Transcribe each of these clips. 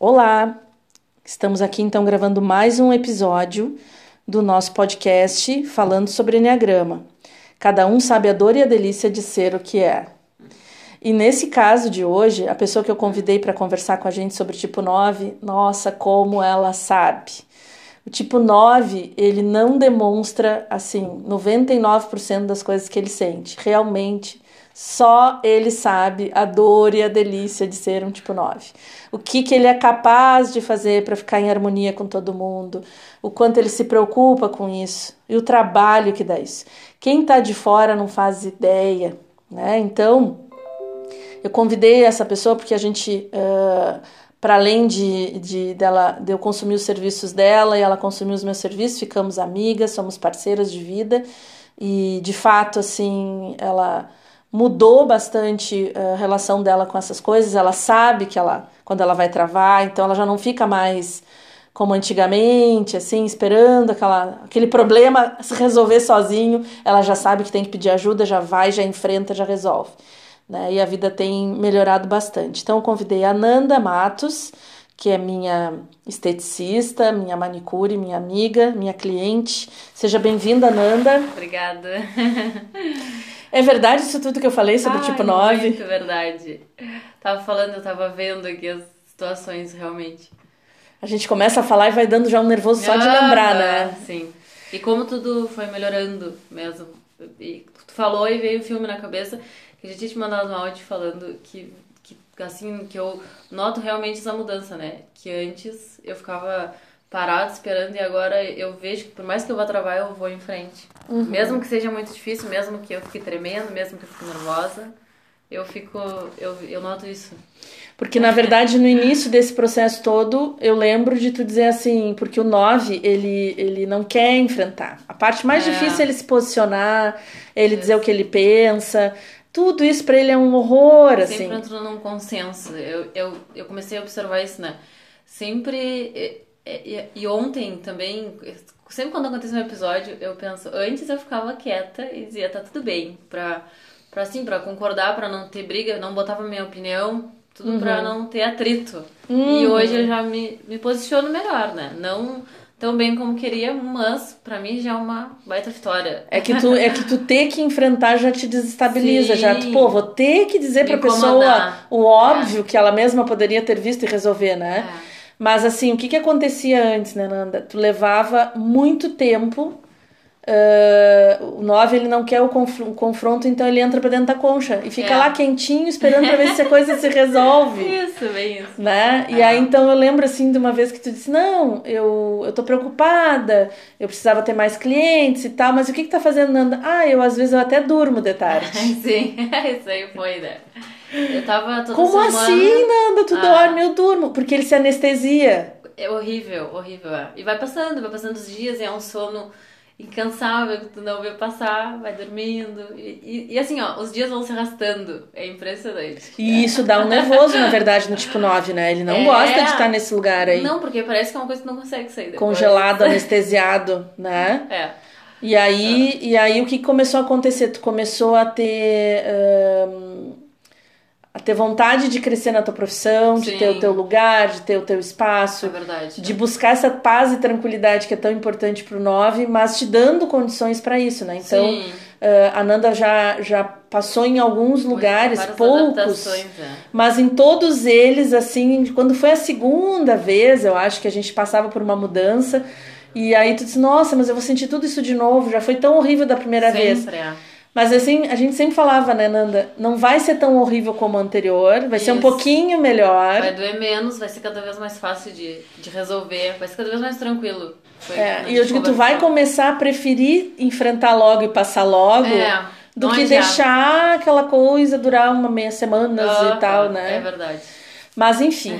Olá! Estamos aqui então gravando mais um episódio do nosso podcast falando sobre Enneagrama. Cada um sabe a dor e a delícia de ser o que é. E nesse caso de hoje, a pessoa que eu convidei para conversar com a gente sobre o tipo 9, nossa, como ela sabe. O tipo 9, ele não demonstra assim 99% das coisas que ele sente. Realmente, só ele sabe a dor e a delícia de ser um tipo 9. O que, que ele é capaz de fazer para ficar em harmonia com todo mundo, o quanto ele se preocupa com isso e o trabalho que dá isso. Quem está de fora não faz ideia, né? Então, eu convidei essa pessoa porque a gente, uh, para além de, de, dela, de eu consumir os serviços dela e ela consumir os meus serviços, ficamos amigas, somos parceiras de vida e, de fato, assim, ela mudou bastante a relação dela com essas coisas. Ela sabe que ela, quando ela vai travar, então ela já não fica mais como antigamente, assim, esperando aquela, aquele problema se resolver sozinho. Ela já sabe que tem que pedir ajuda, já vai, já enfrenta, já resolve. Né? E a vida tem melhorado bastante. Então, eu convidei a Nanda Matos, que é minha esteticista, minha manicure, minha amiga, minha cliente. Seja bem-vinda, Nanda. Obrigada. É verdade isso tudo que eu falei sobre o tipo 9? Muito verdade. Tava falando, eu tava vendo aqui as situações realmente. A gente começa a falar e vai dando já um nervoso só de lembrar, né? Sim. E como tudo foi melhorando mesmo. E tu falou e veio o filme na cabeça que a gente tinha te mandado um áudio falando que, que assim, que eu noto realmente essa mudança, né? Que antes eu ficava parado esperando e agora eu vejo que por mais que eu vá travar, eu vou em frente. Uhum. Mesmo que seja muito difícil, mesmo que eu fique tremendo, mesmo que eu fique nervosa, eu fico, eu, eu noto isso. Porque na verdade no início desse processo todo, eu lembro de tu dizer assim, porque o 9, ele ele não quer enfrentar. A parte mais é. difícil é ele se posicionar, ele dizer o que ele pensa. Tudo isso para ele é um horror, Sempre assim. Sempre entrando num consenso. Eu, eu, eu comecei a observar isso, né? Sempre é, e, e, ontem também, sempre quando acontece um episódio, eu penso, antes eu ficava quieta e dizia, tá tudo bem, pra, pra assim, pra concordar, pra não ter briga, não botava minha opinião, tudo uhum. pra não ter atrito. Uhum. E hoje eu já me, me posiciono melhor, né? Não tão bem como queria, mas para mim já é uma baita vitória. É que tu é que tu ter que enfrentar já te desestabiliza, Sim. já tu, pô, vou ter que dizer para pessoa o óbvio é. que ela mesma poderia ter visto e resolver, né? É. Mas assim, o que, que acontecia antes, né, Nanda? Tu levava muito tempo. Uh, o 9 ele não quer o, conf o, confronto, então ele entra pra dentro da concha e fica é. lá quentinho esperando pra ver se a coisa se resolve. Isso, bem isso. Né? E aí então eu lembro assim de uma vez que tu disse: Não, eu, eu tô preocupada, eu precisava ter mais clientes e tal, mas o que que tá fazendo, Nanda? Ah, eu às vezes eu até durmo de tarde. Sim, isso aí foi, né? Eu tava toda Como semana... assim, Nanda? Tu ah. dorme, eu durmo. Porque ele se anestesia. É horrível, horrível. É. E vai passando, vai passando os dias e é um sono incansável que tu não vê passar, vai dormindo. E, e, e, assim, ó, os dias vão se arrastando. É impressionante. E isso dá um nervoso, na verdade, no tipo 9, né? Ele não é... gosta de estar nesse lugar aí. Não, porque parece que é uma coisa que não consegue sair depois. Congelado, anestesiado, né? É. E aí, ah. e aí o que começou a acontecer? Tu começou a ter. Um a ter vontade de crescer na tua profissão, de ter o teu lugar, de ter o teu espaço, é verdade, de buscar essa paz e tranquilidade que é tão importante para o nove, mas te dando condições para isso, né? Então, uh, a Nanda já, já passou em alguns lugares, poucos, é. mas em todos eles, assim, quando foi a segunda vez, eu acho que a gente passava por uma mudança, e aí tu disse, nossa, mas eu vou sentir tudo isso de novo, já foi tão horrível da primeira Sempre vez. É. Mas assim, a gente sempre falava, né, Nanda? Não vai ser tão horrível como o anterior, vai Isso. ser um pouquinho melhor. Vai doer menos, vai ser cada vez mais fácil de, de resolver, vai ser cada vez mais tranquilo. Foi é, e eu digo que tu vai começar a preferir enfrentar logo e passar logo. É, do que deixar aquela coisa durar uma meia semana e tal, né? É verdade. Mas enfim,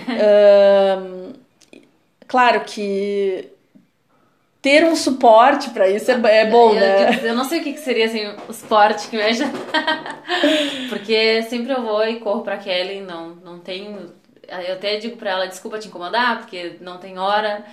claro que ter um suporte para isso é, é bom, eu, né? Eu não sei o que seria assim, o suporte que me ajuda. Porque sempre eu vou e corro pra Kelly, não, não tenho. Eu até digo pra ela, desculpa te incomodar, porque não tem hora.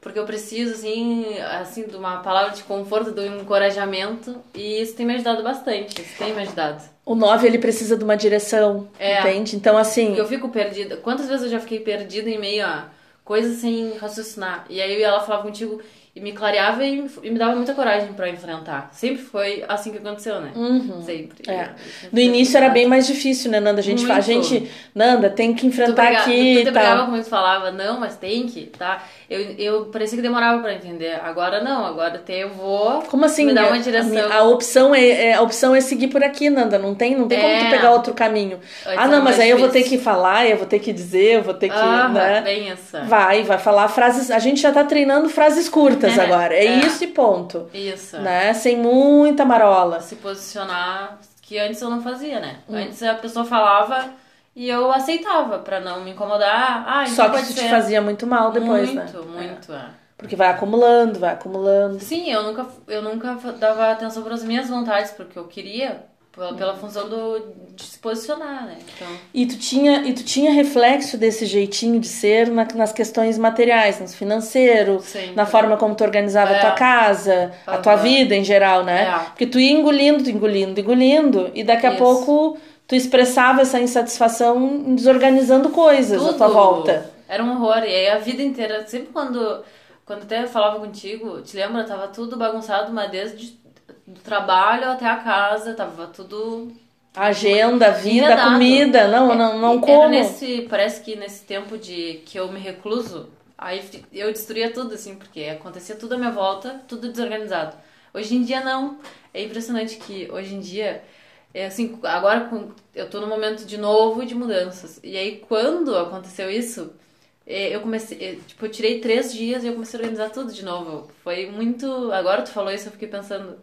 porque eu preciso, assim, assim, de uma palavra de conforto, de um encorajamento, e isso tem me ajudado bastante, isso tem me ajudado. O 9, ele precisa de uma direção, É. entende? Então, assim, eu fico perdida. Quantas vezes eu já fiquei perdida em meio a coisas sem raciocinar? E aí ela falava contigo e me clareava e me, e me dava muita coragem pra enfrentar. Sempre foi assim que aconteceu, né? Sempre. É. No início era bem mais difícil, né, Nanda? A gente, fa- a gente Nanda, tem que Tu, enfrentar aqui tu e tal. brigava comigo e falava, não, mas tem que, tá? Eu, eu parecia que demorava pra entender. Agora não, agora até eu vou. Como assim? Me A- uma direção. A, a opção é, é- a opção é seguir por aqui, Nanda. Não tem, não tem como tu É. pegar outro caminho. Ah, não, mas aí eu vou ter que falar, eu vou ter que dizer, eu vou ter que, Ah, né? bem essa. Vai, vai falar frases. A gente já tá treinando frases curtas É, agora. É, é. isso e ponto. Isso. Né? Sem muita marola. Se posicionar, que antes eu não fazia, né? Hum. Antes a pessoa falava e eu aceitava pra não me incomodar. Ah, então Só que isso ser. te fazia muito mal depois, né? muito, muito, é. Porque vai acumulando, vai acumulando. Sim, eu nunca, eu nunca dava atenção para as minhas vontades, porque eu queria, pela, pela função do, de se posicionar, né? Então, E tu tinha, e tu tinha reflexo desse jeitinho de ser na- nas questões materiais, no financeiro, Sempre. na forma como tu organizava a É. tua casa, a tua vida em geral, né? É. Porque tu ia engolindo, engolindo, engolindo, e daqui a Isso. pouco tu expressava essa insatisfação desorganizando coisas à tua volta. Era um horror. E aí a vida inteira, sempre quando, quando até eu falava contigo, te lembra? Tava tudo bagunçado, mas desde do trabalho até a casa, tava tudo agenda, vida, Enredado. comida, não, não, não Era como. nesse, parece que nesse tempo de que eu me recluso, aí eu destruía tudo, assim, porque acontecia tudo à minha volta, tudo desorganizado. Hoje em dia não. É impressionante que hoje em dia, é assim, agora com- eu tô num momento de novo de mudanças. E aí quando aconteceu isso, é, eu comecei, é, tipo, eu tirei três dias e eu comecei a organizar tudo de novo. Foi muito. Agora tu falou isso, eu fiquei pensando.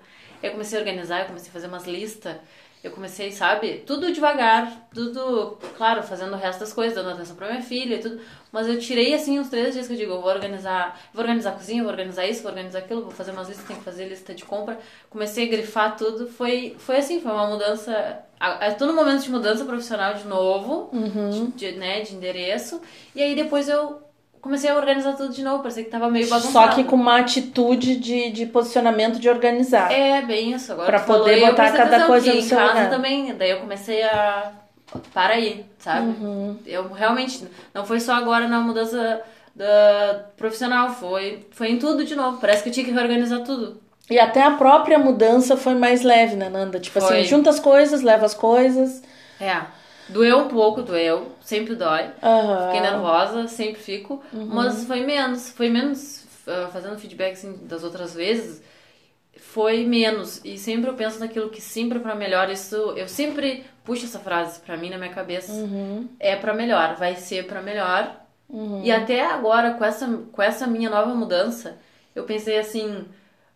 Eu comecei a organizar, eu comecei a fazer umas listas. Eu comecei, sabe, tudo devagar, tudo, claro, fazendo o resto das coisas, dando atenção pra minha filha e tudo. Mas eu tirei, assim, uns três dias que eu digo, eu vou organizar, vou organizar a cozinha, vou organizar isso, vou organizar aquilo, vou fazer umas listas, tenho que fazer lista de compra. Comecei a grifar tudo, foi, foi assim, foi uma mudança, tô num momento de mudança profissional de novo, de, de, né, de endereço. E aí depois eu comecei a organizar tudo de novo, parecia que tava meio bagunçado. Só que com uma atitude de, de posicionamento de organizar. É, bem isso. Agora Pra falou, poder eu botar cada coisa no em seu casa lugar. também. Daí eu comecei a... Para aí, sabe? Uhum. Eu realmente... Não foi só agora na mudança da profissional. Foi, foi em tudo de novo. Parece que eu tinha que reorganizar tudo. E até a própria mudança foi mais leve, né, Nanda? Tipo Foi. assim, junta as coisas, leva as coisas. É. Doeu um pouco, doeu. Sempre dói. Aham. Fiquei nervosa, sempre fico. Uhum. Mas foi menos. Foi menos... ah, fazendo feedback assim, das outras vezes... Foi menos. E sempre eu penso naquilo que sempre é pra melhor. Isso... Eu sempre puxo essa frase pra mim na minha cabeça. Uhum. é pra melhor, vai ser pra melhor. E até agora, com essa, com essa minha nova mudança, eu pensei assim: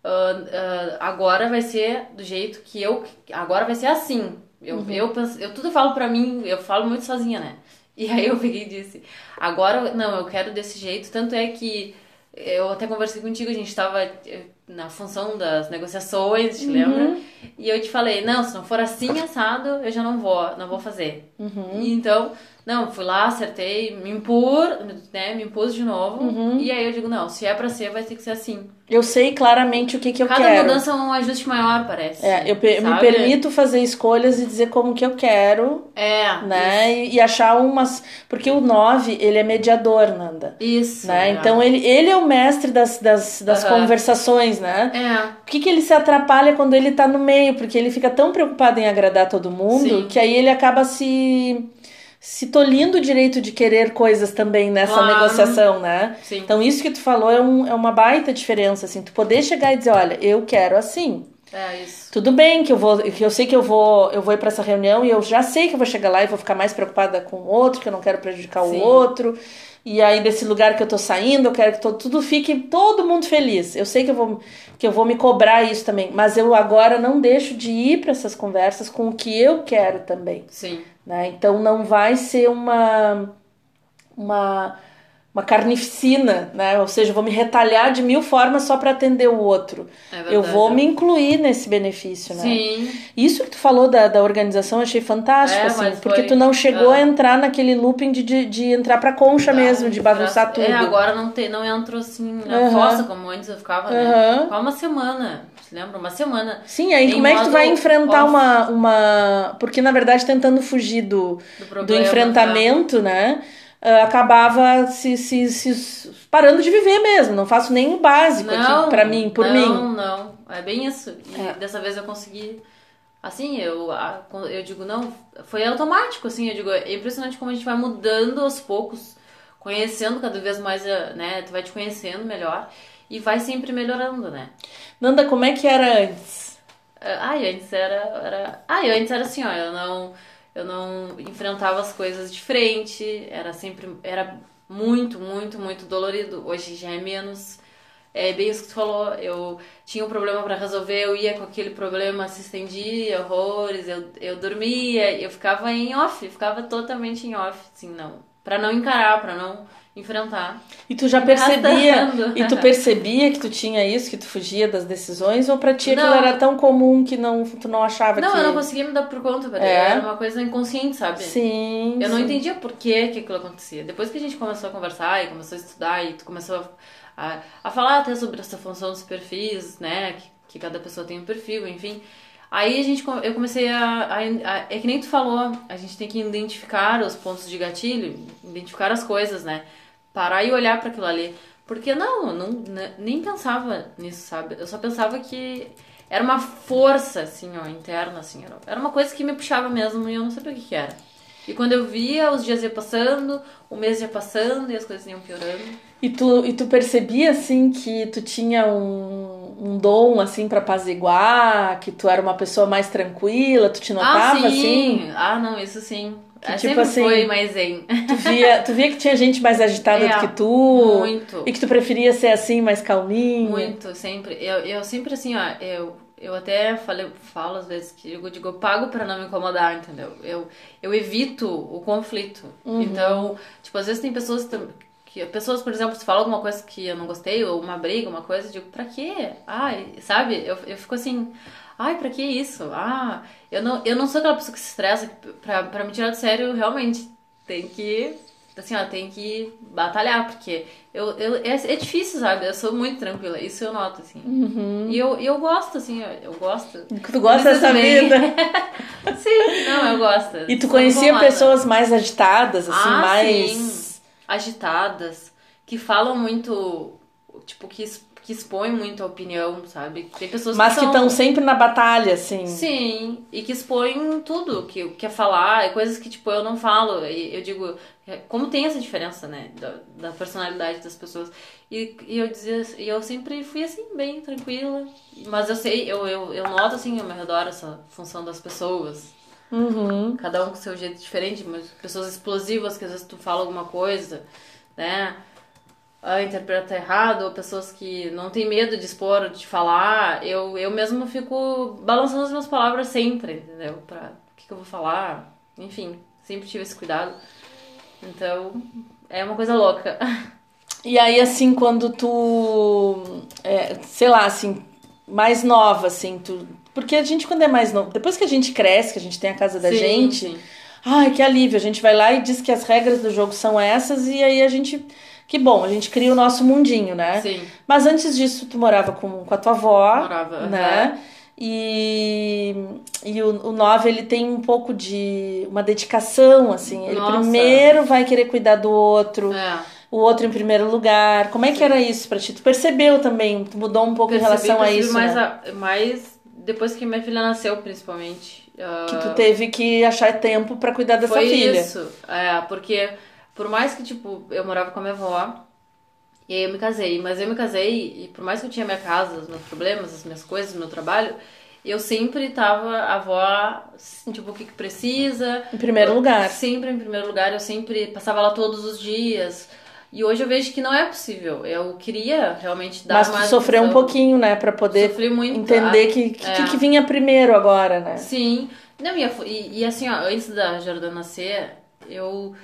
ah, ah, agora vai ser do jeito que eu. Agora vai ser assim. Eu, eu, penso, eu tudo falo pra mim, eu falo muito sozinha, né? E aí eu peguei e disse: agora, não, eu quero desse jeito. Tanto é que eu até conversei contigo, a gente tava eh, na função das negociações, te lembra? E eu te falei, não, se não for assim assado, eu já não vou, não vou fazer. E então, não, fui lá, acertei, me impus, né, me impus de novo. E aí eu digo, não, se é pra ser, vai ter que ser assim. Eu sei claramente o que, que eu Cada quero. mudança é um ajuste maior, parece. É, eu me permito fazer escolhas e dizer como que eu quero, É, né? E, e achar umas. Porque o 9, ele é mediador, Nanda. Isso. Né? é. Então ele, ele é o mestre das, das, das Aham. conversações, né? É, Por que, que ele se atrapalha quando ele tá no meio? Porque ele fica tão preocupado em agradar todo mundo Sim. que aí ele acaba se, se tolindo o direito de querer coisas também nessa Claro. negociação, né? sim. Então isso que tu falou é, um, é uma baita diferença, assim, tu poder chegar e dizer, olha, eu quero assim. É isso. Tudo bem que eu vou, que eu sei que eu vou, eu vou ir para essa reunião e eu já sei que eu vou chegar lá e vou ficar mais preocupada com o outro, que eu não quero prejudicar Sim. o outro. E aí desse lugar que eu tô saindo, eu quero que to- tudo fique todo mundo feliz. Eu sei que eu vou que eu vou me cobrar isso também, mas eu agora não deixo de ir para essas conversas com o que eu quero também, Sim. Né? Então não vai ser uma uma uma carnificina, né? Ou seja, eu vou me retalhar de mil formas só para atender o outro. É eu vou me incluir nesse benefício, né? Sim. Isso que tu falou da, da organização, eu achei fantástico, É, assim, porque foi- tu não chegou é. a entrar naquele looping de, de, de entrar pra concha mesmo, de bagunçar tudo. É, agora não, tem, não entrou assim na Aham. fossa como antes eu ficava, né? Ficava uma semana, se lembra? Uma semana Sim, aí como é que tu vai enfrentar uma, uma. Porque na verdade, tentando fugir do, do do problema. enfrentamento, né? ah, acabava se, se, se parando de viver mesmo. Não faço nem o básico Não, aqui pra mim, por não, mim. Não, não. É bem isso. É. dessa vez eu consegui. Assim, eu, eu digo, não, foi automático, assim, eu digo, é impressionante como a gente vai mudando aos poucos, conhecendo cada vez mais, eh, né, tu vai te conhecendo melhor e vai sempre melhorando, né. Nanda, como é que era antes? Ah, e antes era, era. E antes era assim, ó, eu não. Eu não enfrentava as coisas de frente, era sempre. Era muito, muito, muito dolorido. Hoje já é menos. É bem isso que tu falou. Eu tinha um problema pra resolver, eu ia com aquele problema, se estendia, horrores, eu, eu dormia, eu ficava em off, ficava totalmente em off, assim, não. Pra não encarar, pra não enfrentar. E tu já percebia, arrastando. e tu percebia que tu tinha isso, que tu fugia das decisões, ou pra ti aquilo Não. era tão comum que não, tu não achava Não, que... eu não conseguia me dar por conta, velho. É? Era uma coisa inconsciente, sabe? Sim, Eu não sim. entendia por que, que aquilo acontecia. Depois que a gente começou a conversar e começou a estudar e tu começou a, a, a falar até sobre essa função dos perfis, né? Que, que cada pessoa tem um perfil, enfim. Aí a gente, eu comecei a, a, a- É que nem tu falou, a gente tem que identificar os pontos de gatilho, identificar as coisas, né? Parar e olhar para aquilo ali. Porque não, não, ne- nem pensava nisso, sabe? Eu só pensava que era uma força, assim, ó, interna, assim. Era uma coisa que me puxava mesmo e eu não sabia o que, que era. E quando eu via, os dias iam passando, o mês ia passando e as coisas iam piorando. E tu, e tu percebia, assim, que tu tinha um, um dom, assim, pra apaziguar, que tu era uma pessoa mais tranquila, tu te notava, ah, sim. assim? Ah, não, isso sim. Que Ah, tipo sempre assim- foi mais zen. Tu via, tu via que tinha gente mais agitada É, do que tu? muito. E que tu preferia ser assim, mais calminha? Muito, sempre. Eu, eu sempre assim, ó, eu, eu até falei, falo às vezes que eu digo, eu pago pra não me incomodar, entendeu? Eu, eu evito o conflito. Uhum. Então, tipo, às vezes tem pessoas tam- que pessoas, por exemplo, se fala alguma coisa que eu não gostei, ou uma briga, uma coisa, eu digo, pra quê? Ai, sabe? Eu, eu fico assim, ai, pra que isso? Ah, eu não, eu não sou aquela pessoa que se estressa, que pra, pra me tirar do sério, realmente tem que assim, ó, tem que batalhar, porque eu, eu, é, é difícil, sabe? Eu sou muito tranquila, isso eu noto, assim. E eu, eu gosto, assim, eu, eu gosto. Tu gosta dessa bem. vida? Sim, não, eu gosto. E tu conhecia pessoas mais agitadas, assim, Ah, mais. sim. Agitadas, que falam muito, tipo, que, que expõem muito a opinião, sabe? Tem pessoas Mas que estão sempre na batalha, assim. Sim, e que expõem tudo que quer falar, e coisas que, tipo, eu não falo. E eu digo, é, como tem essa diferença, né, da, da personalidade das pessoas. E, e eu dizia, e eu sempre fui assim, bem tranquila. Mas eu sei, eu, eu, eu noto, assim, ao meu redor essa função das pessoas. Uhum. Cada um com seu jeito diferente, mas pessoas explosivas que às vezes tu fala alguma coisa, né? Ah, interpreta errado, ou pessoas que não tem medo de expor, de falar. Eu, eu mesmo fico balançando as minhas palavras sempre, entendeu? Pra o que, que eu vou falar. Enfim, sempre tive esse cuidado. Então, é uma coisa louca. E aí, assim, quando tu. é, sei lá, assim, mais nova, assim, tu. Porque a gente, quando é mais novo, depois que a gente cresce, que a gente tem a casa da Sim, gente, sim. ai, que alívio. A gente vai lá e diz que as regras do jogo são essas, e aí a gente. Que bom, a gente cria o nosso mundinho, né? Sim, Mas antes disso, tu morava com, com a tua avó, morava. né? E, e o, o 9, ele tem um pouco de uma dedicação, assim. Ele Nossa. primeiro vai querer cuidar do outro, É. o outro em primeiro lugar. Como é que era isso pra ti? Tu percebeu também? Tu mudou um pouco em Percebi, relação a isso, mais, né? a- mais depois que minha filha nasceu, principalmente. Ah, Que tu teve que achar tempo pra cuidar dessa Foi filha. isso. É, porque por mais que, tipo, eu morava com a minha avó, e aí eu me casei, mas eu me casei, e por mais que eu tinha minha casa, os meus problemas, as minhas coisas, o meu trabalho, eu sempre tava, a avó, tipo, o que que precisa. Em primeiro lugar. Sempre em primeiro lugar, eu sempre passava lá todos os dias. E hoje eu vejo que não é possível. Eu queria realmente dar Mas tu sofreu um pouquinho, né? Pra poder entender ah, que, que, é. que vinha primeiro agora, né? Sim. Não, e, e, e assim, ó, antes da Jordana nascer, eu.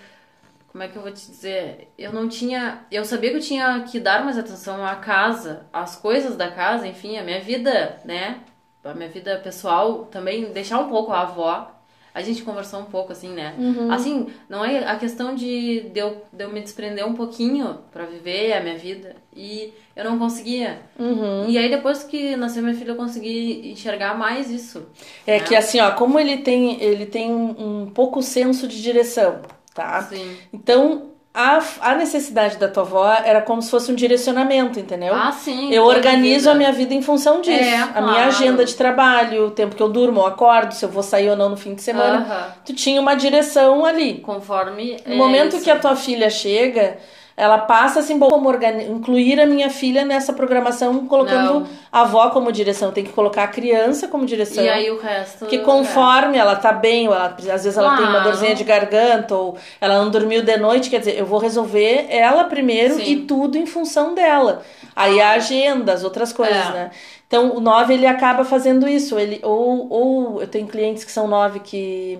como é que eu vou te dizer? Eu não tinha. Eu sabia que eu tinha que dar mais atenção à casa, às coisas da casa, enfim, a minha vida, né? A minha vida pessoal também, deixar um pouco a avó. A gente conversou um pouco, assim, né? Uhum. Assim, não é a questão de, de, eu, de eu me desprender um pouquinho para viver a minha vida. E eu não conseguia. Uhum. E aí, depois que nasceu minha filha, eu consegui enxergar mais isso. É né? que assim, ó, como ele tem, ele tem um, um pouco senso de direção, tá? Sim. Então, a, a necessidade da tua avó era como se fosse um direcionamento, entendeu? Ah, sim. eu organizo a minha vida em função disso. É, A minha agenda de trabalho, o tempo que eu durmo, eu acordo, se eu vou sair ou não no fim de semana. Aham. Tu tinha uma direção ali. Conforme. No é momento isso. que a tua filha chega, ela passa assim, como incluir a minha filha nessa programação, colocando Não. a avó como direção. Tem que colocar a criança como direção. E aí o resto. Porque conforme ela tá bem, ou ela- às vezes ela tem uma dorzinha de garganta, ou ela não dormiu de noite, quer dizer, eu vou resolver ela primeiro Sim. e tudo em função dela. Aí a agenda, as outras coisas, É. né? Então o 9 ele acaba fazendo isso. Ele, ou, ou eu tenho clientes que são 9 que,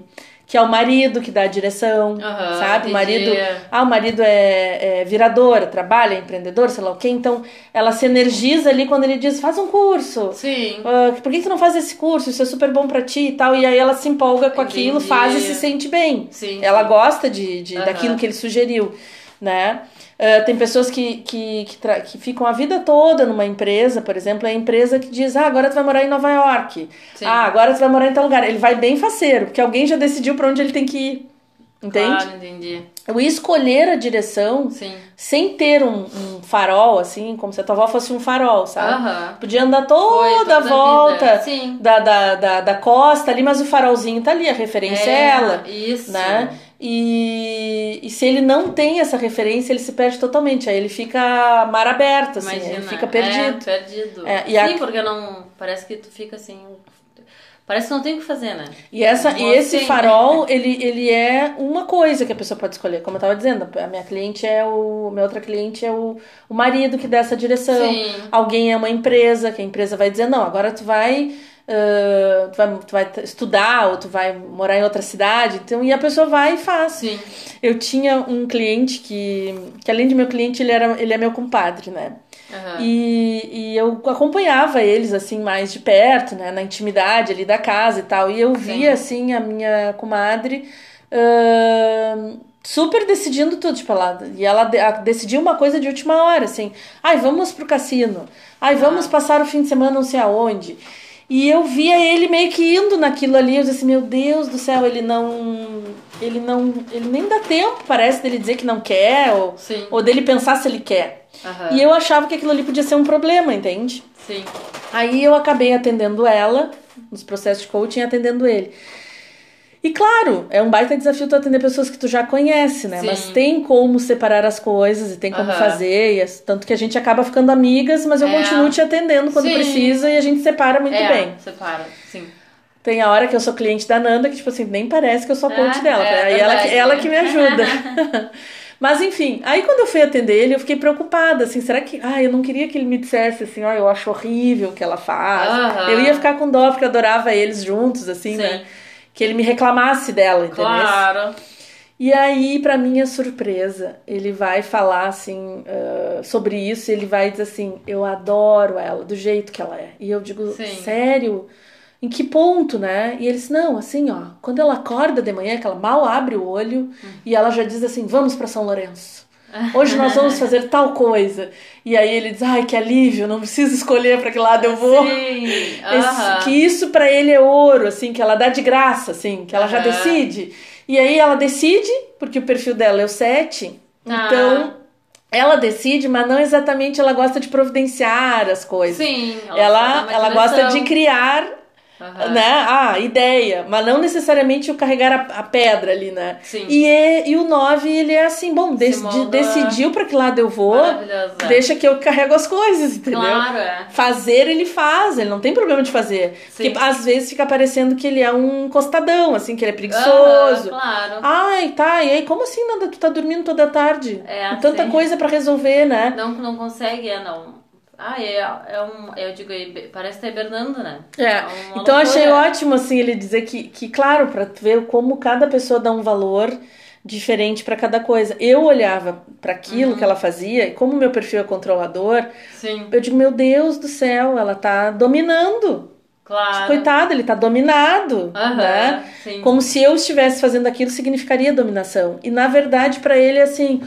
que é o marido que dá a direção, Aham, sabe? O marido. Ah, o marido é, é virador, trabalha, é empreendedor, sei lá o quê. Então ela se energiza ali quando ele diz: faz um curso. Sim. Ah, por que que tu não faz esse curso? Isso é super bom pra ti e tal. E aí ela se empolga com aquilo, Entendi. faz e se sente bem. Sim. Ela gosta de, de, Aham. daquilo que ele sugeriu, né? Ah, tem pessoas que, que, que, que ficam a vida toda numa empresa, por exemplo, é a empresa que diz, ah, agora tu vai morar em Nova York. Sim. Ah, agora tu vai morar em tal lugar. Ele vai bem faceiro, porque alguém já decidiu pra onde ele tem que ir. Entende? Claro, entendi. O escolher a direção Sim. sem ter um, um farol, assim, como se a tua avó fosse um farol, sabe? Aham. Podia andar Foi toda toda a a volta. Sim. da, da, da, da costa ali, mas o farolzinho tá ali, a referência é, ela, Isso. né? E, e se ele não tem essa referência, ele se perde totalmente. Aí ele fica mar aberto, assim, Imagina. ele fica perdido. É, perdido. É, e a- Sim, porque não. Parece que tu fica assim. Parece que não tem o que fazer, né? E, essa, e esse farol, ele, ele é uma coisa que a pessoa pode escolher. Como eu tava dizendo, a minha cliente é o. Minha outra cliente é o, o marido que dá essa direção. Sim. Alguém é uma empresa, que a empresa vai dizer, não, agora tu vai. Ah, tu vai, tu vai estudar ou tu vai morar em outra cidade, então, e a pessoa vai e faz. Sim. Eu tinha um cliente que, que além de meu cliente, ele, era, ele é meu compadre, né? Aham. E, e eu acompanhava eles assim mais de perto, né, na intimidade ali da casa e tal. E eu via assim a minha comadre ahn, super decidindo tudo, tipo, ela, e ela decidiu uma coisa de última hora, assim. Ai, vamos pro cassino. Ai, vamos passar o fim de semana não sei aonde. E eu via ele meio que indo naquilo ali, eu disse assim, meu Deus do céu, ele não ele não, ele nem dá tempo, parece dele dizer que não quer ou, Sim. ou dele pensar se ele quer. Aham. E eu achava que aquilo ali podia ser um problema, entende? Sim. Aí eu acabei atendendo ela, nos processos de coaching, atendendo ele. E claro, é um baita desafio tu atender pessoas que tu já conhece, né? Sim. Mas tem como separar as coisas e tem como Aham. fazer. E tanto que a gente acaba ficando amigas, mas eu É. continuo te atendendo quando Sim. precisa e a gente separa muito é, bem. separa. Sim. Tem a hora que eu sou cliente da Nanda, que, tipo assim, nem parece que eu sou É, coach dela. é aí ela, ela que me ajuda. Mas enfim, aí quando eu fui atender ele, eu fiquei preocupada, assim, será que. Ah, eu não queria que ele me dissesse assim, ó, eu acho horrível o que ela faz. Aham. Eu ia ficar com dó, porque eu adorava eles juntos, assim, Sim. né? Que ele me reclamasse dela, entendeu? Claro. E aí, pra minha surpresa, ele vai falar assim ah, sobre isso. Ele vai dizer assim: Eu adoro ela do jeito que ela é. E eu digo: Sim. Sério? Em que ponto, né? E ele disse: Não, assim, ó. Quando ela acorda de manhã, que ela mal abre o olho e ela já diz assim: Vamos pra São Lourenço. Hoje nós vamos fazer tal coisa. E aí ele diz: Ai, que alívio, não preciso escolher pra que lado eu vou. Sim. Esse- que isso pra ele é ouro, assim, que ela dá de graça, assim, que ela já decide. E aí ela decide, porque o perfil dela é o 7, Ah. então ela decide, mas não exatamente ela gosta de providenciar as coisas. Sim. Ela, uma ela gosta de criar, Aham. né, a ideia, mas não necessariamente o carregar a, a pedra ali, né? Sim. E, é- e o 9, ele é assim, bom, dec- molda- decidiu pra que lado eu vou, deixa que eu carrego as coisas, entendeu? Claro, é. Fazer, ele faz, ele não tem problema de fazer. Sim. Porque às vezes fica parecendo que ele é um costadão, assim, que ele é preguiçoso. Aham, claro. Ai, tá, e aí como assim, Nanda? Tu tá dormindo toda a tarde? É, tanta sim. coisa pra resolver, né? Não, não consegue, é, não. Ah, é, é um. Eu digo, é- parece que tá hibernando, né? É. uma Então eu achei ótimo, assim, ele dizer que, que claro, pra tu ver como cada pessoa dá um valor diferente para cada coisa. Eu olhava para aquilo Uhum. que ela fazia, e como meu perfil é controlador, Sim, eu digo, meu Deus do céu, ela tá dominando. claro. Coitado, ele tá dominado, Aham, né? sim. Como se eu estivesse fazendo aquilo significaria dominação. E na verdade, para ele, assim,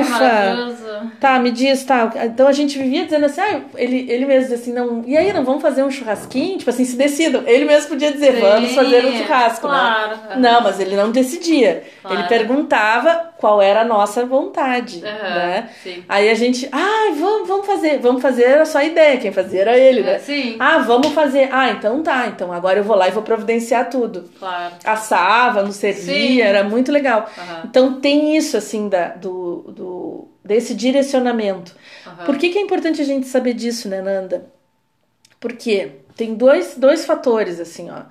ufa, maravilhoso. Tá, me diz, tá. Então a gente vivia dizendo assim, ah, ele, ele mesmo assim, não. E aí, não vamos fazer um churrasquinho? Tipo assim, se decidam. Ele mesmo podia dizer, Sim, vamos fazer um churrasco, claro. né? Não, mas ele não decidia. Claro. Ele perguntava qual era a nossa vontade, Aham, né? sim. Aí a gente, ah, vamos, vamos fazer, vamos fazer era só a ideia, quem fazia era ele, né? É, sim, Ah, vamos fazer. Ah, então tá. Então agora eu vou lá e vou providenciar tudo. claro. Assava, não servia, Sim. era muito legal. Aham. Então tem isso, assim, da, do, do, desse direcionamento. Aham. Por que, que é importante a gente saber disso, né, Nanda? Porque tem dois, dois fatores, assim, ó.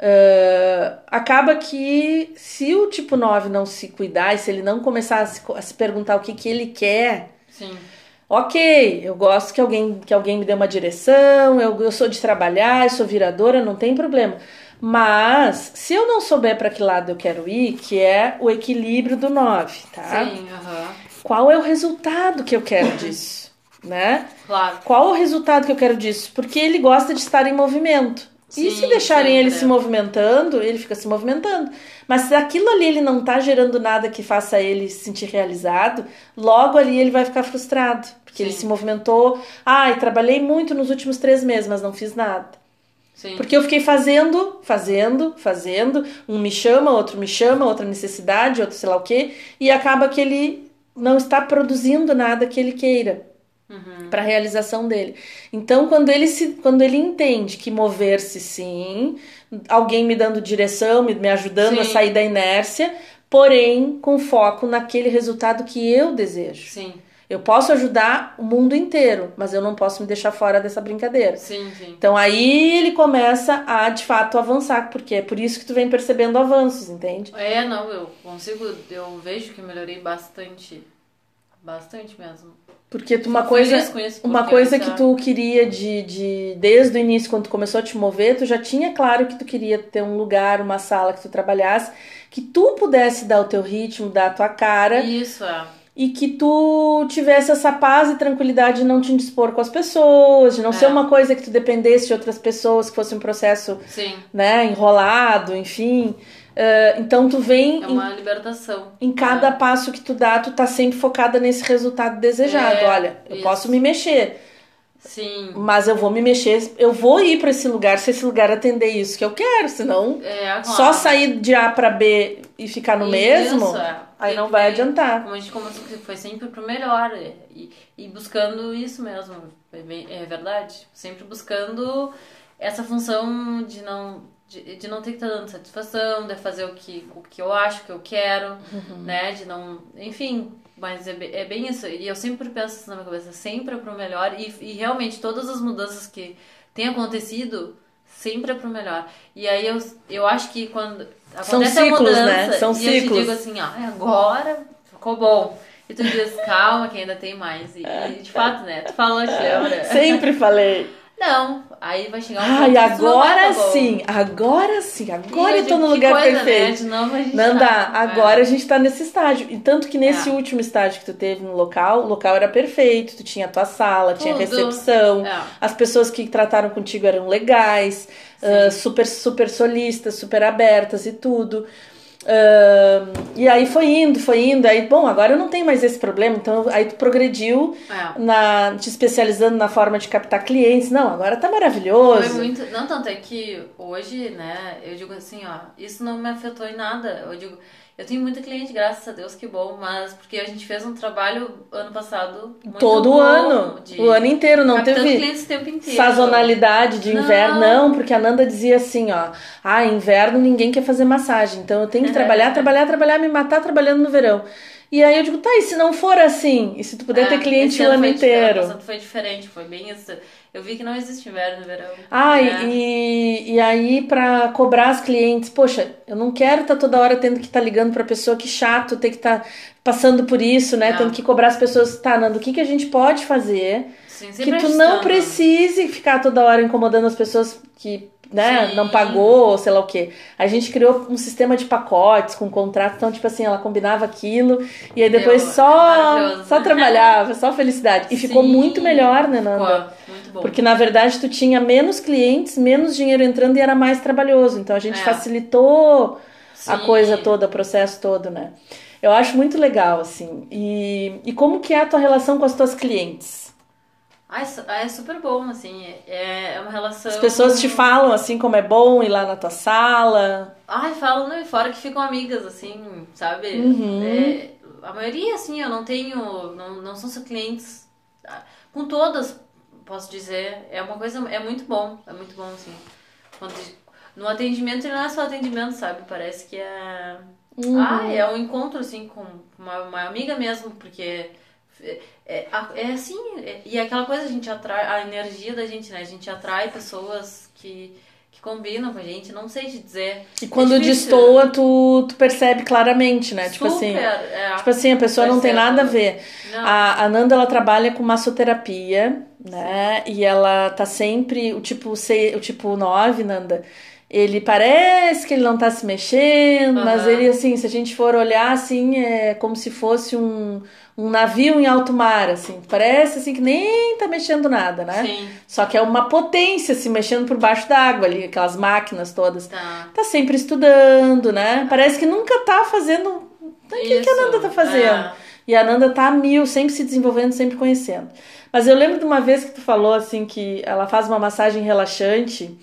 Ah, acaba que se o tipo 9 não se cuidar e se ele não começar a se, a se perguntar o que, que ele quer, Sim, ok, eu gosto que alguém, que alguém me dê uma direção, eu, eu sou de trabalhar, eu sou viradora, não tem problema. Mas se eu não souber para que lado eu quero ir, que é o equilíbrio do 9, tá? sim, aham. Qual é o resultado que eu quero disso, né? Claro. Qual o resultado que eu quero disso? Porque ele gosta de estar em movimento. e Sim, se deixarem ele se movimentando, ele fica se movimentando. Mas se aquilo ali ele não tá gerando nada que faça ele se sentir realizado, logo ali ele vai ficar frustrado. Porque ele Sim. se movimentou. Ai, trabalhei muito nos últimos três meses, mas não fiz nada. Sim. Porque eu fiquei fazendo, fazendo, fazendo. Um me chama, outro me chama, outra necessidade, outro sei lá o quê. E acaba que ele não está produzindo nada que ele queira Uhum. para a realização dele. Então, quando ele se, quando ele entende que mover-se sim, alguém me dando direção, me, me ajudando a Sim. sair da inércia, porém com foco naquele resultado que eu desejo. Sim, Eu posso ajudar o mundo inteiro, mas eu não posso me deixar fora dessa brincadeira. sim, sim. Então aí ele começa a de fato avançar, porque é por isso que tu vem percebendo avanços, entende? É, não, eu consigo, eu vejo que eu melhorei bastante. Bastante mesmo. Porque tu, uma coisa, isso, uma coisa eu que já- tu queria de, de desde o início, quando tu começou a te mover, tu já tinha claro que tu queria ter um lugar, uma sala que tu trabalhasse, que tu pudesse dar o teu ritmo, dar a tua cara Isso, é. E que tu tivesse essa paz e tranquilidade de não te indispor com as pessoas, de não É. ser uma coisa que tu dependesse de outras pessoas, que fosse um processo, Sim. né, enrolado, enfim. Ah, então tu vem É em uma libertação. em cada passo que tu dá, tu tá sempre focada nesse resultado desejado. É, Olha, eu isso. posso me mexer, Sim. mas eu vou me mexer, eu vou ir pra esse lugar se esse lugar atender isso que eu quero, senão É, claro. só sair de A pra B e ficar no Isso, mesmo, é. aí não vai adiantar. Como a gente começou, que foi sempre pro melhor. E, e buscando isso mesmo. É, é verdade. Sempre buscando essa função de não. De, de não ter que estar dando satisfação, de fazer o que, o que eu acho, o que eu quero, Uhum. né? De não. Enfim, mas é, é bem isso. E eu sempre penso isso na minha cabeça, sempre é pro melhor. E, e realmente todas as mudanças que têm acontecido, sempre é pro melhor. E aí eu, eu acho que quando São acontece a ciclos, mudança, né? São e eu te ciclos. digo assim, ah, agora ficou bom. E tu diz, calma, que ainda tem mais. E, e, de fato, né? Tu falou, te lembra? Sempre falei. Não, aí vai chegar um Ai, agora tá sim, agora sim, agora eu tô no lugar coisa, perfeito. Né? De novo a gente Nanda, tá- agora a gente tá nesse estágio. E tanto que nesse É. último estágio que tu teve no local, o local era perfeito, tu tinha a tua sala, tinha Tudo. recepção, É. as pessoas que trataram contigo eram legais, ah, super, super solistas, super abertas e tudo. Ah, e aí foi indo, foi indo. Aí, bom, agora eu não tenho mais esse problema. Então, aí tu progrediu É. na, te especializando na forma de captar clientes. Não, agora tá maravilhoso. Foi muito. Não, tanto é que hoje, né, eu digo assim, ó, isso não me afetou em nada. Eu digo, eu tenho muita cliente, graças a Deus, que bom, mas porque a gente fez um trabalho ano passado muito Todo bom ano, o ano inteiro, não teve. clientes o tempo inteiro. Sazonalidade de Não. inverno, não, porque a Nanda dizia assim, ó, ah, inverno ninguém quer fazer massagem, então eu tenho que É. trabalhar, trabalhar, trabalhar, me matar trabalhando no verão. E aí eu digo, tá, e se não for assim? E se tu puder É, ter cliente esse o ano diferente, inteiro? Ano foi diferente, foi bem isso. Eu vi que não existe inverno e verão. Ah, né? e, e aí pra cobrar as clientes, poxa, eu não quero estar toda hora tendo que estar ligando pra pessoa, que chato ter que estar passando por isso, né? Não. Tendo que cobrar as pessoas, tá, Nanda, o que, que a gente pode fazer Sim, que tu não precise ficar toda hora incomodando as pessoas que né, Sim. não pagou, sei lá o quê. A gente criou um sistema de pacotes com contrato, então, tipo assim, ela combinava aquilo e aí depois só, só trabalhava, só felicidade. E ficou Sim. muito melhor, né, Nanda? Ficou muito bom. Porque na verdade tu tinha menos clientes, menos dinheiro entrando e era mais trabalhoso. Então a gente É. facilitou a Sim. coisa toda, o processo todo, né? Eu acho muito legal, assim. E, e como que é a tua relação com as tuas clientes? Ah, é su- super bom, assim. É, é uma relação. As pessoas te falam, assim, como é bom ir lá na tua sala. Ai, falam, não, e fora que ficam amigas, assim, sabe? Uhum. É, a maioria, assim, eu não tenho. Não, não são clientes. ah, Com todas, posso dizer. É uma coisa. É muito bom. É muito bom, assim. Quando, no atendimento, ele não é só atendimento, sabe? Parece que é. Uhum. Ah, é um encontro, assim, com uma, uma amiga mesmo, porque. É, é, é assim, é- e é aquela coisa, a gente atrai, a energia da gente, né? A gente atrai pessoas que, que combinam com a gente, não sei te dizer. E quando É destoa, tu, tu percebe claramente, né? Tipo assim. Super, é. Tipo assim, a pessoa não tem nada a ver. Não. A, a Nanda, ela trabalha com massoterapia, né? E ela tá sempre, o tipo, sei, o tipo 9, Nanda, ele parece que ele não tá se mexendo, mas Aham. ele, assim, se a gente for olhar, assim, é como se fosse um, um navio em alto mar, assim. Parece, assim, que nem tá mexendo nada, né? Sim, Só que é uma potência se mexendo por baixo d'água ali, aquelas máquinas todas. tá. Tá sempre estudando, né? Parece que nunca tá fazendo o que, que a Nanda tá fazendo? É. E a Nanda tá a mil, sempre se desenvolvendo, sempre conhecendo. Mas eu lembro de uma vez que tu falou assim que ela faz uma massagem relaxante.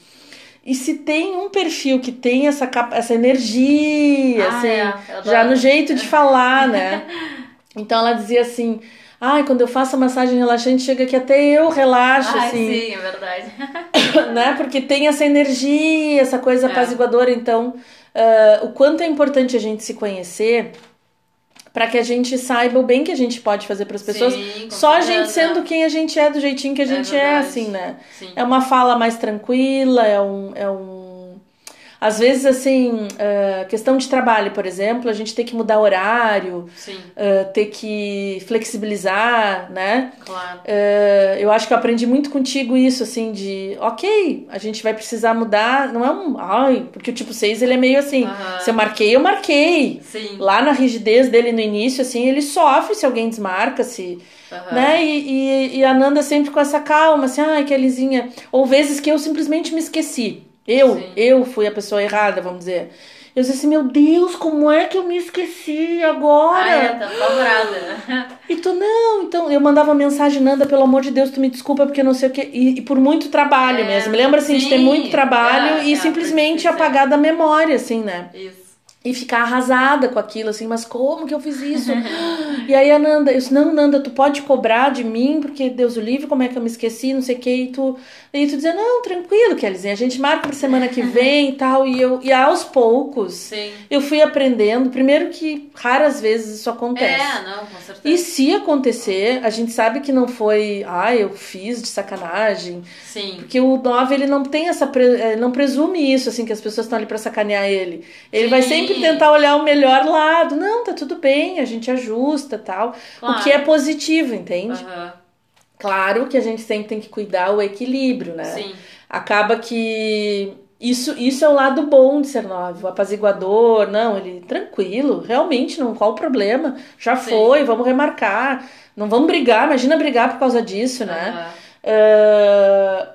E se tem um perfil que tem essa, capa- essa energia, Ah, assim, é, já no jeito de falar, né? Então ela dizia assim: ai, quando eu faço a massagem relaxante, chega que até eu relaxo, Ai, assim sim, é verdade. né? Porque tem essa energia, essa coisa É. apaziguadora. Então, ah, o quanto é importante a gente se conhecer para que a gente saiba o bem que a gente pode fazer para as pessoas. Sim, Só a gente sendo quem a gente é, do jeitinho que a gente é, verdade. assim, né? Sim. É uma fala mais tranquila, é um. É um... Às vezes, assim, ah, questão de trabalho, por exemplo, a gente tem que mudar horário, ah, ter que flexibilizar, né? claro. É, eu acho que eu aprendi muito contigo isso, assim, de ok, a gente vai precisar mudar, não é um ai, porque o tipo 6 ele é meio assim, Aham. se eu marquei, eu marquei. Sim. Lá na rigidez dele no início, assim, ele sofre se alguém desmarca, se. Aham. Né? E, e, e a Nanda sempre com essa calma, assim, ai, que Lizinha. Ou vezes que eu simplesmente me esqueci. Eu, Sim. eu fui a pessoa errada, vamos dizer. Eu disse assim, meu Deus, como é que eu me esqueci agora? Ah, é, tá apavorada. E tu, não, então eu mandava mensagem, Nanda, pelo amor de Deus, tu me desculpa porque não sei o quê. E, e por muito trabalho É, mesmo. Me lembra assim de ter sim, muito trabalho é, e é, simplesmente precisa. apagar da memória, assim, né? Isso. E ficar arrasada com aquilo, assim, mas como que eu fiz isso? e aí a Nanda, eu disse, não, Nanda, tu pode cobrar de mim, porque Deus o livre, como é que eu me esqueci, não sei o que, e tu. E tu dizia, não, tranquilo, Kellyzinha, a gente marca pra semana que vem e tal. E eu, e aos poucos, Sim. eu fui aprendendo. Primeiro que raras vezes isso acontece. É, não, com certeza. E se acontecer, a gente sabe que não foi, ah, eu fiz de sacanagem. Sim. Porque o 9, ele não tem essa. pre- eh, não presume isso, assim, que as pessoas estão ali pra sacanear ele. Ele vai Sim. Sempre tentar olhar o melhor lado. Não, tá tudo bem, a gente ajusta tal. Claro. O que é positivo, entende? Aham. Claro que a gente sempre tem que cuidar o equilíbrio, né? Sim. Acaba que. Isso, isso é o lado bom de ser nove, o apaziguador, não, ele tranquilo, realmente não, qual o problema? Já Sim. foi, vamos remarcar, não vamos brigar, imagina brigar por causa disso, né? Aham. Ah,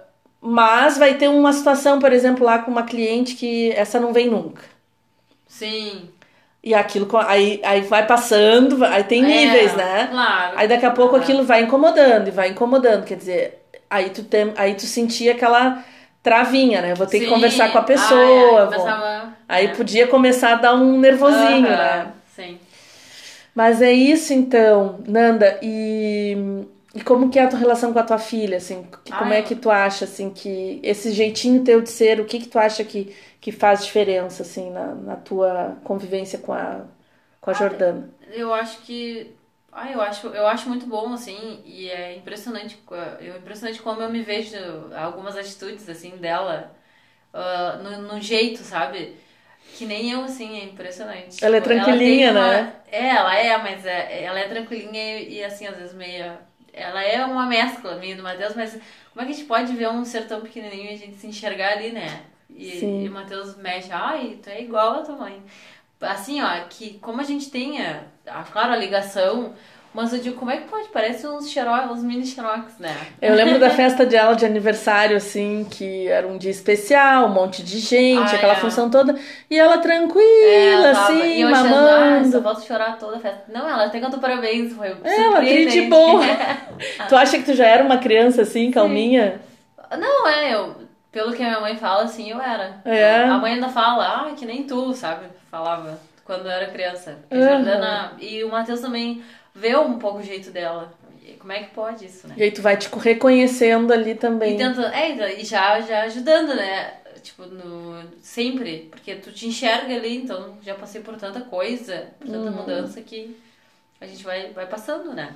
mas vai ter uma situação, por exemplo, lá com uma cliente que essa não vem nunca. Sim. E aquilo, aí, aí vai passando, aí tem níveis, É, né? Claro. Aí daqui a pouco aquilo vai incomodando e vai incomodando, quer dizer, aí tu, tem, aí tu sentia aquela travinha, né? Vou ter que Sim. conversar com a Ah, pessoa. é, vou- começava- Aí é. podia começar a dar um nervosinho, Aham, né? Sim. Mas é isso então, Nanda, e, e como que é a tua relação com a tua filha, assim? Que- Como é que tu acha, assim, que esse jeitinho teu de ser, o que que tu acha que, que faz diferença, assim, na, na tua convivência com a, com a Jordana? Eu acho que. Ah, eu acho, eu acho muito bom, assim, e é impressionante, eu, impressionante como eu me vejo algumas atitudes, assim, dela, ah, no, no jeito, sabe? Que nem eu, assim, é impressionante. Ela é Tipo, tranquilinha, uma- né? É, ela é, mas é, ela é tranquilinha e, e, assim, às vezes meio... Ela é uma mescla, meio do Matheus, mas como é que a gente pode ver um ser tão pequenininho e a gente se enxergar ali, né? E, Sim. e o Matheus mexe, ai, tu é igual a tua mãe. Assim, ó, que como a gente tem, a, claro, a ligação, mas eu digo, como é que pode? Parece uns xerox, uns mini xerox, né? Eu lembro da festa dela de aniversário, assim, que era um dia especial, um monte de gente, Ah, aquela é. função toda. E ela tranquila, ela tava- e assim, eu achando, ah, mamando. só volto a chorar toda a festa. Não, ela até cantou parabéns, foi Ela, tri de boa. Tu acha que tu já era uma criança assim, calminha? Não, é, eu, pelo que a minha mãe fala, assim, eu era. É? A mãe ainda fala, ah, que nem tu, sabe? Falava quando eu era criança. E Aham. Jordana- E o Matheus também vê um pouco o jeito dela. Como é que pode isso, né? E aí tu vai te reconhecendo ali também. E tentando, é, e já, já ajudando, né? Tipo, no, sempre. Porque tu te enxerga ali, então já passei por tanta coisa, por tanta Uhum. mudança que a gente vai, vai passando, né?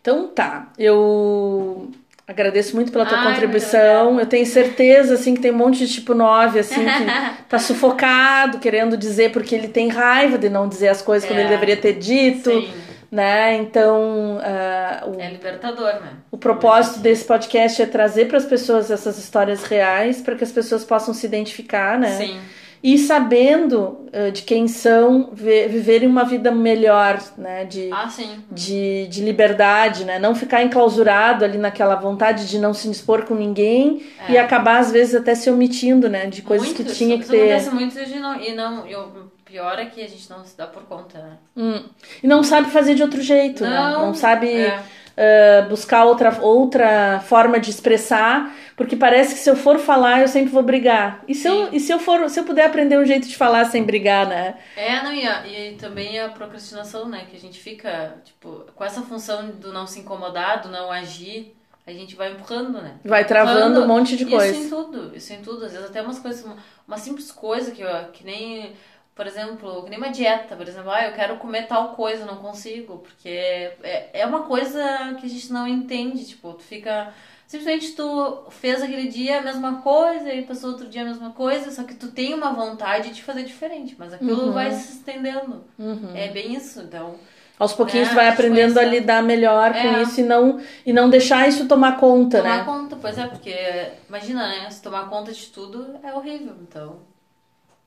Então tá, eu agradeço muito pela tua Ai, contribuição. Eu tenho certeza assim que tem um monte de tipo 9 assim que tá sufocado, querendo dizer porque ele tem raiva de não dizer as coisas quando É. ele deveria ter dito, Sim, né? Então, ah, o, é libertador, né? o propósito desse podcast é trazer para as pessoas essas histórias reais para que as pessoas possam se identificar, né? Sim. E sabendo ah, de quem são, vi- viverem uma vida melhor, né? De, Ah, de, de liberdade, né? Não ficar enclausurado ali naquela vontade de não se dispor com ninguém É. e acabar, às vezes, até se omitindo, né? De coisas Muito, que tinha que isso, ter. Isso muito e não, e não o pior é que a gente não se dá por conta, né? Hum. E não sabe fazer de outro jeito, né? Não, Não sabe é. ah, buscar outra, outra forma de expressar, porque parece que se eu for falar, eu sempre vou brigar. E se, eu, e se eu for, se eu puder aprender um jeito de falar sem brigar, né? É, não, e, a- e também a procrastinação, né? Que a gente fica, tipo, com essa função do não se incomodar, do não agir, a gente vai empurrando, né? Vai travando um monte de isso coisa. em tudo, isso em tudo. Às vezes até umas coisas, uma, uma simples coisa que, eu- que nem, por exemplo, que nem uma dieta, por exemplo, ah, eu quero comer tal coisa, não consigo, porque é, é uma coisa que a gente não entende, tipo, tu fica... Simplesmente tu fez aquele dia a mesma coisa e passou outro dia a mesma coisa, só que tu tem uma vontade de fazer diferente, mas aquilo Uhum. vai se estendendo. É bem isso, então... Aos pouquinhos É, tu vai aprendendo a lidar melhor com É. isso e não, e não deixar isso tomar conta, Tomar né? conta, pois é, porque imagina, né? Se tomar conta de tudo é horrível, então.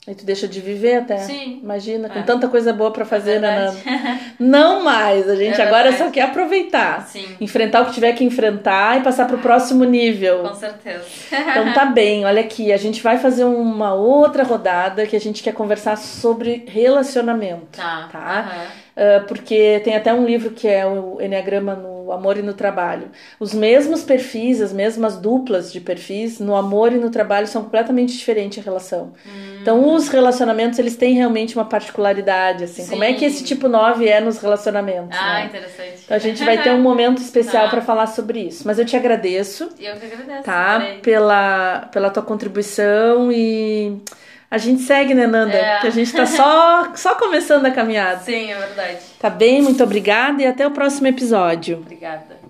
E tu deixa de viver até. Sim. Imagina, com É. tanta coisa boa pra fazer, né, verdade. Nana? Não mais. A gente É agora só quer aproveitar. Sim, Enfrentar o que tiver que enfrentar e passar pro próximo nível. com certeza. Então tá bem, olha aqui, a gente vai fazer uma outra rodada que a gente quer conversar sobre relacionamento. Tá. Tá? Ah, porque tem até um livro que é o Enneagrama no Amor e no Trabalho. Os mesmos perfis, as mesmas duplas de perfis no amor e no trabalho são completamente diferentes a relação. Então os relacionamentos, eles têm realmente uma particularidade, assim. Como é que Sim. esse tipo 9 é nos relacionamentos, Ah, né? interessante. Então a gente vai ter um momento especial Tá. para falar sobre isso. Mas eu te agradeço Eu que agradeço. tá? Pela, pela tua contribuição e a gente segue, né, Nanda? É. Que a gente tá só, só começando a caminhada. Sim, é verdade. Tá bem? Muito obrigada e até o próximo episódio. Obrigada.